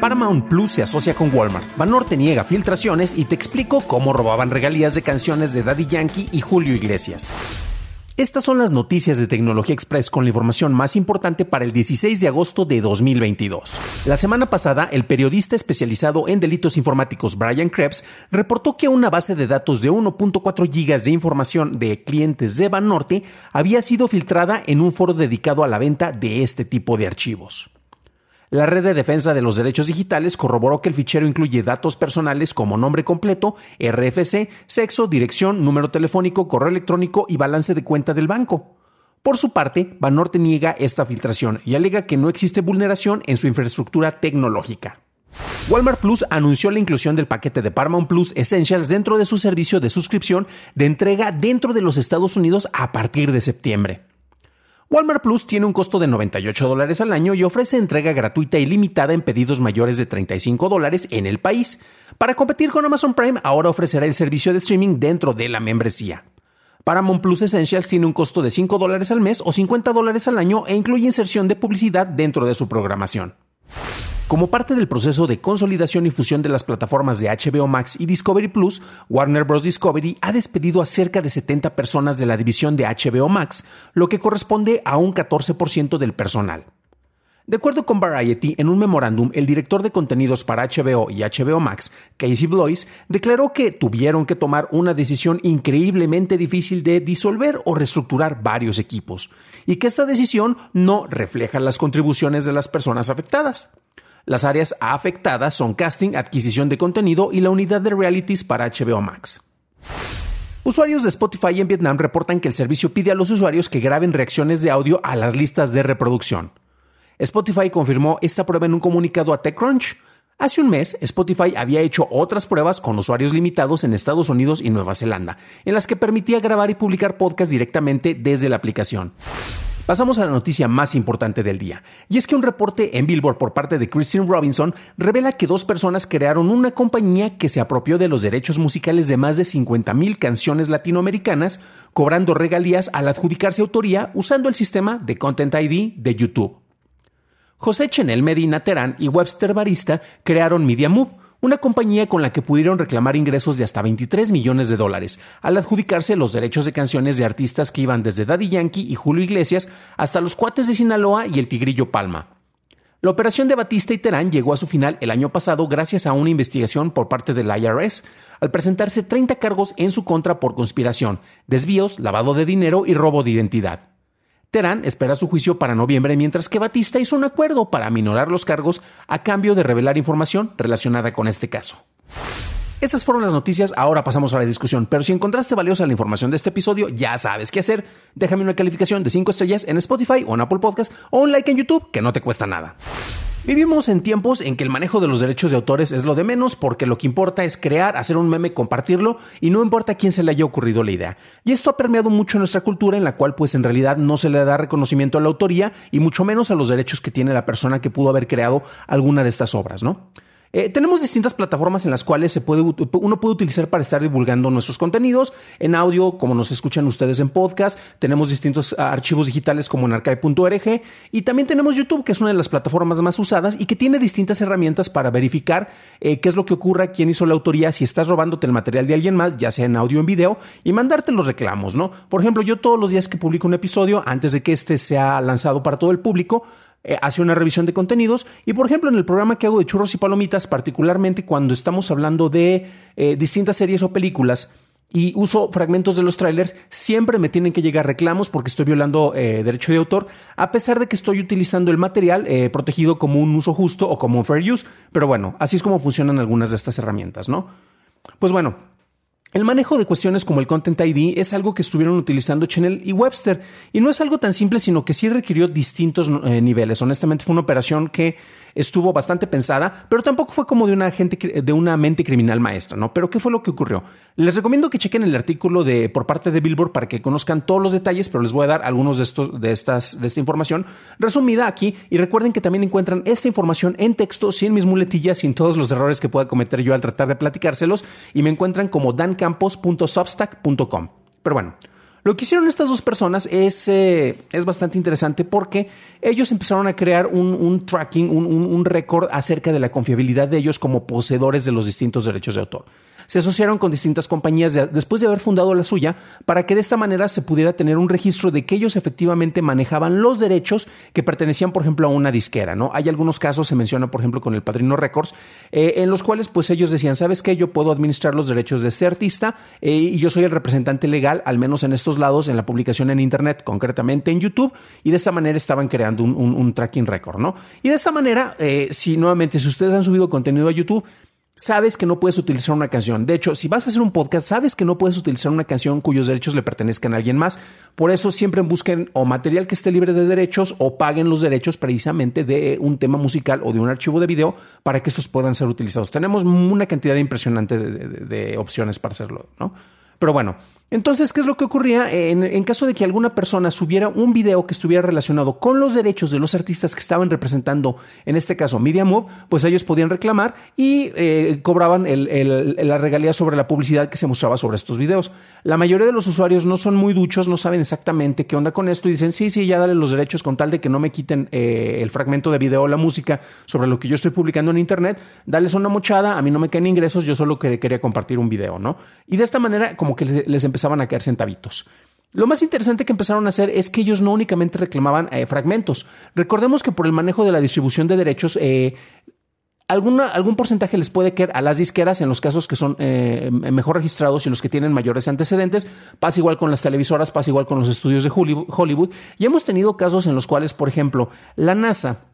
Paramount Plus se asocia con Walmart. Banorte niega filtraciones y te explico cómo robaban regalías de canciones de Daddy Yankee y Julio Iglesias. Estas son las noticias de Tecnología Express con la información más importante para el 16 de agosto de 2022. La semana pasada, el periodista especializado en delitos informáticos Brian Krebs reportó que una base de datos de 1.4 gigas de información de clientes de Banorte había sido filtrada en un foro dedicado a la venta de este tipo de archivos. La red de defensa de los derechos digitales corroboró que el fichero incluye datos personales como nombre completo, RFC, sexo, dirección, número telefónico, correo electrónico y balance de cuenta del banco. Por su parte, Banorte niega esta filtración y alega que no existe vulneración en su infraestructura tecnológica. Walmart Plus anunció la inclusión del paquete de Paramount Plus Essentials dentro de su servicio de suscripción de entrega dentro de los Estados Unidos a partir de septiembre. Walmart Plus tiene un costo de 98 dólares al año y ofrece entrega gratuita y limitada en pedidos mayores de 35 dólares en el país. Para competir con Amazon Prime, ahora ofrecerá el servicio de streaming dentro de la membresía. Paramount Plus Essentials tiene un costo de 5 dólares al mes o 50 dólares al año e incluye inserción de publicidad dentro de su programación. Como parte del proceso de consolidación y fusión de las plataformas de HBO Max y Discovery Plus, Warner Bros. Discovery ha despedido a cerca de 70 personas de la división de HBO Max, lo que corresponde a un 14% del personal. De acuerdo con Variety, en un memorándum, el director de contenidos para HBO y HBO Max, Casey Blois, declaró que tuvieron que tomar una decisión increíblemente difícil de disolver o reestructurar varios equipos, y que esta decisión no refleja las contribuciones de las personas afectadas. Las áreas afectadas son casting, adquisición de contenido y la unidad de realities para HBO Max. Usuarios de Spotify en Vietnam reportan que el servicio pide a los usuarios que graben reacciones de audio a las listas de reproducción. Spotify confirmó esta prueba en un comunicado a TechCrunch. Hace un mes, Spotify había hecho otras pruebas con usuarios limitados en Estados Unidos y Nueva Zelanda, en las que permitía grabar y publicar podcasts directamente desde la aplicación. Pasamos a la noticia más importante del día, y es que un reporte en Billboard por parte de Christine Robinson revela que dos personas crearon una compañía que se apropió de los derechos musicales de más de 50.000 canciones latinoamericanas, cobrando regalías al adjudicarse autoría usando el sistema de Content ID de YouTube. José Chenel Medina Terán y Webster Barista crearon MediaMove, una compañía con la que pudieron reclamar ingresos de hasta 23 millones de dólares, al adjudicarse los derechos de canciones de artistas que iban desde Daddy Yankee y Julio Iglesias hasta los cuates de Sinaloa y el Tigrillo Palma. La operación de Batista y Terán llegó a su final el año pasado gracias a una investigación por parte del IRS, al presentarse 30 cargos en su contra por conspiración, desvíos, lavado de dinero y robo de identidad. Terán espera su juicio para noviembre, mientras que Batista hizo un acuerdo para aminorar los cargos a cambio de revelar información relacionada con este caso. Estas fueron las noticias, ahora pasamos a la discusión, pero si encontraste valiosa la información de este episodio, ya sabes qué hacer. Déjame una calificación de 5 estrellas en Spotify o en Apple Podcast o un like en YouTube, que no te cuesta nada. Vivimos en tiempos en que el manejo de los derechos de autores es lo de menos porque lo que importa es crear, hacer un meme, compartirlo y no importa a quién se le haya ocurrido la idea. Y esto ha permeado mucho nuestra cultura en la cual pues en realidad no se le da reconocimiento a la autoría y mucho menos a los derechos que tiene la persona que pudo haber creado alguna de estas obras, ¿no? Eh, tenemos distintas plataformas en las cuales se puede, uno puede utilizar para estar divulgando nuestros contenidos. En audio, como nos escuchan ustedes en podcast, tenemos distintos archivos digitales como en archive.org y también tenemos YouTube, que es una de las plataformas más usadas y que tiene distintas herramientas para verificar eh, qué es lo que ocurre, quién hizo la autoría, si estás robándote el material de alguien más, ya sea en audio o en video, y mandarte los reclamos, ¿no? Por ejemplo, yo todos los días que publico un episodio, antes de que este sea lanzado para todo el público, eh, hace una revisión de contenidos y por ejemplo en el programa que hago de churros y palomitas, particularmente cuando estamos hablando de eh, distintas series o películas, y uso fragmentos de los trailers, siempre me tienen que llegar reclamos porque estoy violando eh, derecho de autor, a pesar de que estoy utilizando el material protegido como un uso justo o como un fair use. Pero bueno, así es como funcionan algunas de estas herramientas, ¿no? Pues bueno, el manejo de cuestiones como el Content ID es algo que estuvieron utilizando Chanel y Webster y no es algo tan simple, sino que sí requirió distintos eh, niveles. Honestamente fue una operación que estuvo bastante pensada, pero tampoco fue como de una, gente, de una mente criminal maestra, ¿no? Pero ¿qué fue lo que ocurrió? Les recomiendo que chequen el artículo de, por parte de Billboard para que conozcan todos los detalles, pero les voy a dar algunos de, estos, de, estas, de esta información resumida aquí y recuerden que también encuentran esta información en texto, sin mis muletillas, sin todos los errores que pueda cometer yo al tratar de platicárselos y me encuentran como dancampos.substack.com. Pero bueno, lo que hicieron estas dos personas es, eh, es bastante interesante porque ellos empezaron a crear un, tracking, un, un récord acerca de la confiabilidad de ellos como poseedores de los distintos derechos de autor se asociaron con distintas compañías después de haber fundado la suya para que de esta manera se pudiera tener un registro de que ellos efectivamente manejaban los derechos que pertenecían, por ejemplo, a una disquera. ¿no? Hay algunos casos, se menciona, por ejemplo, con el Padrino Records, eh, en los cuales pues ellos decían, ¿sabes qué? Yo puedo administrar los derechos de este artista eh, y yo soy el representante legal, al menos en estos lados, en la publicación en Internet, concretamente en YouTube, y de esta manera estaban creando un, tracking record, ¿no? Y de esta manera, eh, si nuevamente, si ustedes han subido contenido a YouTube, sabes que no puedes utilizar una canción. De hecho, si vas a hacer un podcast, sabes que no puedes utilizar una canción cuyos derechos le pertenezcan a alguien más. Por eso siempre busquen o material que esté libre de derechos o paguen los derechos precisamente de un tema musical o de un archivo de video para que estos puedan ser utilizados. Tenemos una cantidad impresionante de, opciones para hacerlo, ¿no? Pero bueno, entonces, ¿qué es lo que ocurría en, caso de que alguna persona subiera un video que estuviera relacionado con los derechos de los artistas que estaban representando, en este caso MediaMove, pues ellos podían reclamar y eh, cobraban la regalía sobre la publicidad que se mostraba sobre estos videos. La mayoría de los usuarios no son muy duchos, no saben exactamente qué onda con esto y dicen, sí, sí, ya dale los derechos con tal de que no me quiten eh, el fragmento de video o la música sobre lo que yo estoy publicando en Internet, dales una mochada, a mí no me caen ingresos, yo solo quería compartir un video, ¿no? Y de esta manera como que les empezó empezaban a caer centavitos. Lo más interesante que empezaron a hacer es que ellos no únicamente reclamaban eh, fragmentos. Recordemos que por el manejo de la distribución de derechos, eh, algún porcentaje les puede caer a las disqueras en los casos que son eh, mejor registrados y los que tienen mayores antecedentes. Pasa igual con las televisoras, pasa igual con los estudios de Hollywood. Y hemos tenido casos en los cuales, por ejemplo, la NASA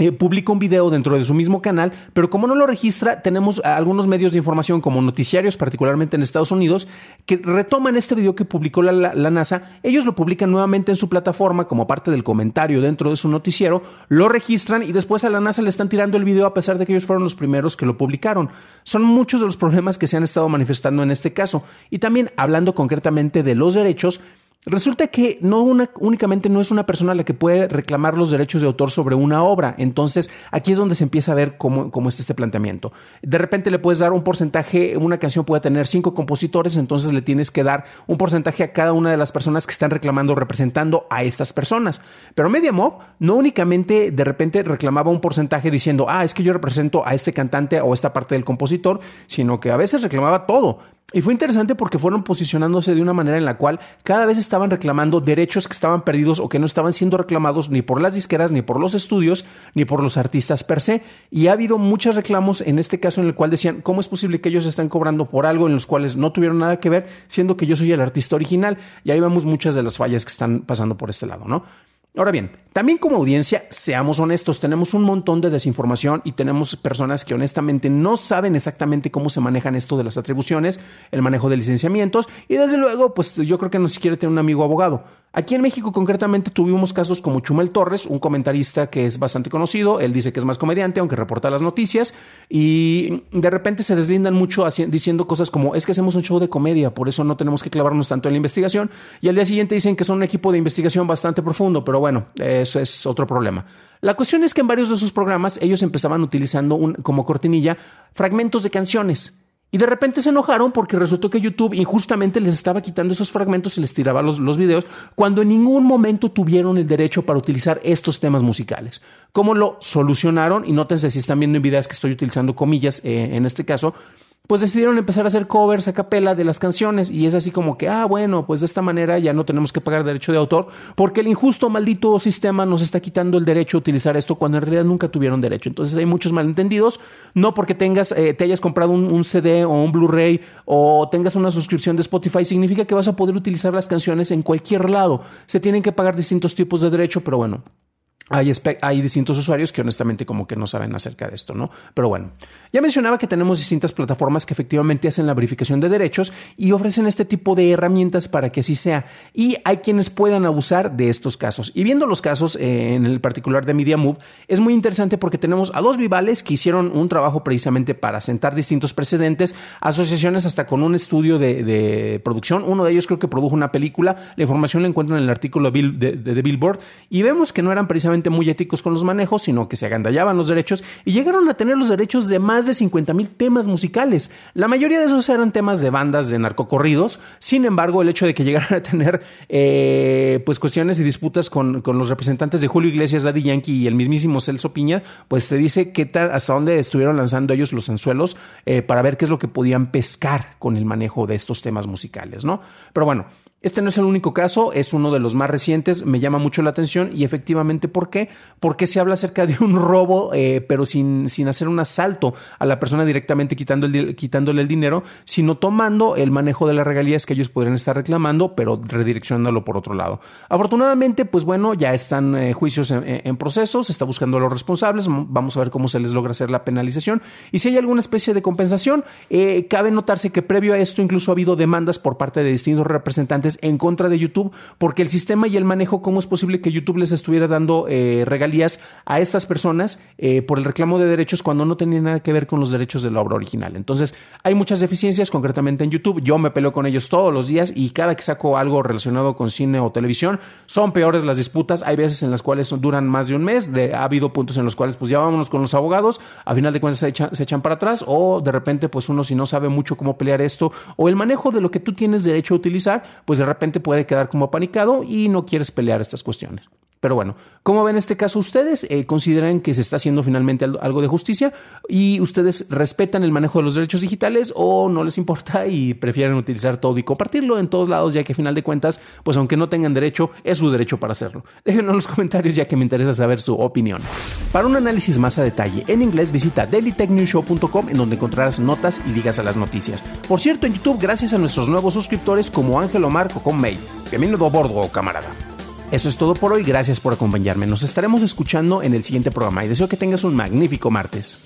eh, publica un video dentro de su mismo canal, pero como no lo registra, tenemos algunos medios de información como noticiarios, particularmente en Estados Unidos, que retoman este video que publicó la, NASA, ellos lo publican nuevamente en su plataforma como parte del comentario dentro de su noticiero, lo registran y después a la NASA le están tirando el video a pesar de que ellos fueron los primeros que lo publicaron. Son muchos de los problemas que se han estado manifestando en este caso. Y también hablando concretamente de los derechos, Resulta que no únicamente no es una persona la que puede reclamar los derechos de autor sobre una obra. Entonces, aquí es donde se empieza a ver cómo, cómo está este planteamiento. De repente le puedes dar un porcentaje, una canción puede tener cinco compositores, entonces le tienes que dar un porcentaje a cada una de las personas que están reclamando, representando a estas personas. Pero MediaMob no únicamente de repente reclamaba un porcentaje diciendo, ah, es que yo represento a este cantante o esta parte del compositor, sino que a veces reclamaba todo. Y fue interesante porque fueron posicionándose de una manera en la cual cada vez estaban reclamando derechos que estaban perdidos o que no estaban siendo reclamados ni por las disqueras, ni por los estudios, ni por los artistas per se. Y ha habido muchos reclamos en este caso en el cual decían, ¿cómo es posible que ellos están cobrando por algo en los cuales no tuvieron nada que ver, siendo que yo soy el artista original? Y ahí vemos muchas de las fallas que están pasando por este lado, ¿no? Ahora bien, también como audiencia, seamos honestos, tenemos un montón de desinformación y tenemos personas que honestamente no saben exactamente cómo se manejan esto de las atribuciones, el manejo de licenciamientos y desde luego, pues yo creo que no siquiera tener un amigo abogado. Aquí en México concretamente tuvimos casos como Chumel Torres, un comentarista que es bastante conocido, él dice que es más comediante, aunque reporta las noticias, y de repente se deslindan mucho diciendo cosas como es que hacemos un show de comedia, por eso no tenemos que clavarnos tanto en la investigación, y al día siguiente dicen que son un equipo de investigación bastante profundo, pero bueno, eso es otro problema. La cuestión es que en varios de sus programas ellos empezaban utilizando como cortinilla fragmentos de canciones. Y de repente se enojaron porque resultó que YouTube injustamente les estaba quitando esos fragmentos y les tiraba los, los videos cuando en ningún momento tuvieron el derecho para utilizar estos temas musicales. ¿Cómo lo solucionaron? Y nótense si están viendo en videos que estoy utilizando comillas eh, en este caso. Pues decidieron empezar a hacer covers a capela de las canciones y es así como que, ah, bueno, pues de esta manera ya no tenemos que pagar derecho de autor porque el injusto, maldito sistema nos está quitando el derecho a utilizar esto cuando en realidad nunca tuvieron derecho. Entonces hay muchos malentendidos, no porque tengas, eh, te hayas comprado un, un CD o un Blu-ray o tengas una suscripción de Spotify, significa que vas a poder utilizar las canciones en cualquier lado. Se tienen que pagar distintos tipos de derecho, pero bueno, hay, distintos usuarios que honestamente como que no saben acerca de esto, ¿no? Pero bueno, ya mencionaba que tenemos distintas plataformas que efectivamente hacen la verificación de derechos y ofrecen este tipo de herramientas para que así sea. Y hay quienes puedan abusar de estos casos. Y viendo los casos eh, en el particular de MediaMove, es muy interesante porque tenemos a dos vivales que hicieron un trabajo precisamente para sentar distintos precedentes, asociaciones hasta con un estudio de, producción. Uno de ellos creo que produjo una película. La información la encuentran en el artículo de, de Billboard y vemos que no eran precisamente muy éticos con los manejos, sino que se agandallaban los derechos y llegaron a tener los derechos de más de 50 mil temas musicales. La mayoría de esos eran temas de bandas de narcocorridos. Sin embargo, el hecho de que llegaran a tener eh, pues cuestiones y disputas con, los representantes de Julio Iglesias, Daddy Yankee y el mismísimo Celso Piña, pues te dice tal, hasta dónde estuvieron lanzando ellos los anzuelos eh, para ver qué es lo que podían pescar con el manejo de estos temas musicales, ¿no? Pero bueno, este no es el único caso, es uno de los más recientes, me llama mucho la atención y efectivamente, ¿por qué? Porque se habla acerca de un robo, eh, pero sin, sin, hacer un asalto a la persona directamente quitando quitándole el dinero, sino tomando el manejo de las regalías que ellos podrían estar reclamando, pero redireccionándolo por otro lado. Afortunadamente, pues bueno, ya están eh, juicios en, proceso, se está buscando a los responsables, vamos a ver cómo se les logra hacer la penalización y si hay alguna especie de compensación, eh, cabe notarse que previo a esto incluso ha habido demandas por parte de distintos representantes en contra de YouTube, porque el sistema y el manejo, ¿cómo es posible que YouTube les estuviera dando eh, regalías a estas personas eh, por el reclamo de derechos cuando no tenía nada que ver con los derechos de la obra original? Entonces, hay muchas deficiencias, concretamente en YouTube. Yo me peleo con ellos todos los días y cada que saco algo relacionado con cine o televisión, son peores las disputas. Hay veces en las cuales duran más de un mes. ha habido puntos en los cuales, pues ya vámonos con los abogados, a final de cuentas se echan, se echan para atrás, o de repente, pues uno, si no sabe mucho cómo pelear esto, o el manejo de lo que tú tienes derecho a utilizar, pues de repente puede quedar como apanicado y no quieres pelear estas cuestiones. Pero bueno, ¿cómo ven este caso ustedes? Eh, ¿Consideran que se está haciendo finalmente algo de justicia? ¿Y ustedes respetan el manejo de los derechos digitales o no les importa y prefieren utilizar todo y compartirlo en todos lados, ya que a final de cuentas, pues aunque no tengan derecho, es su derecho para hacerlo? Déjenlo en los comentarios ya que me interesa saber su opinión. Para un análisis más a detalle en inglés, visita dailytechnewshow.com en donde encontrarás notas y ligas a las noticias. Por cierto, en YouTube, gracias a nuestros nuevos suscriptores como Ángel Omar May. Bienvenido a bordo, camarada. Eso es todo por hoy, gracias por acompañarme. Nos estaremos escuchando en el siguiente programa y deseo que tengas un magnífico martes.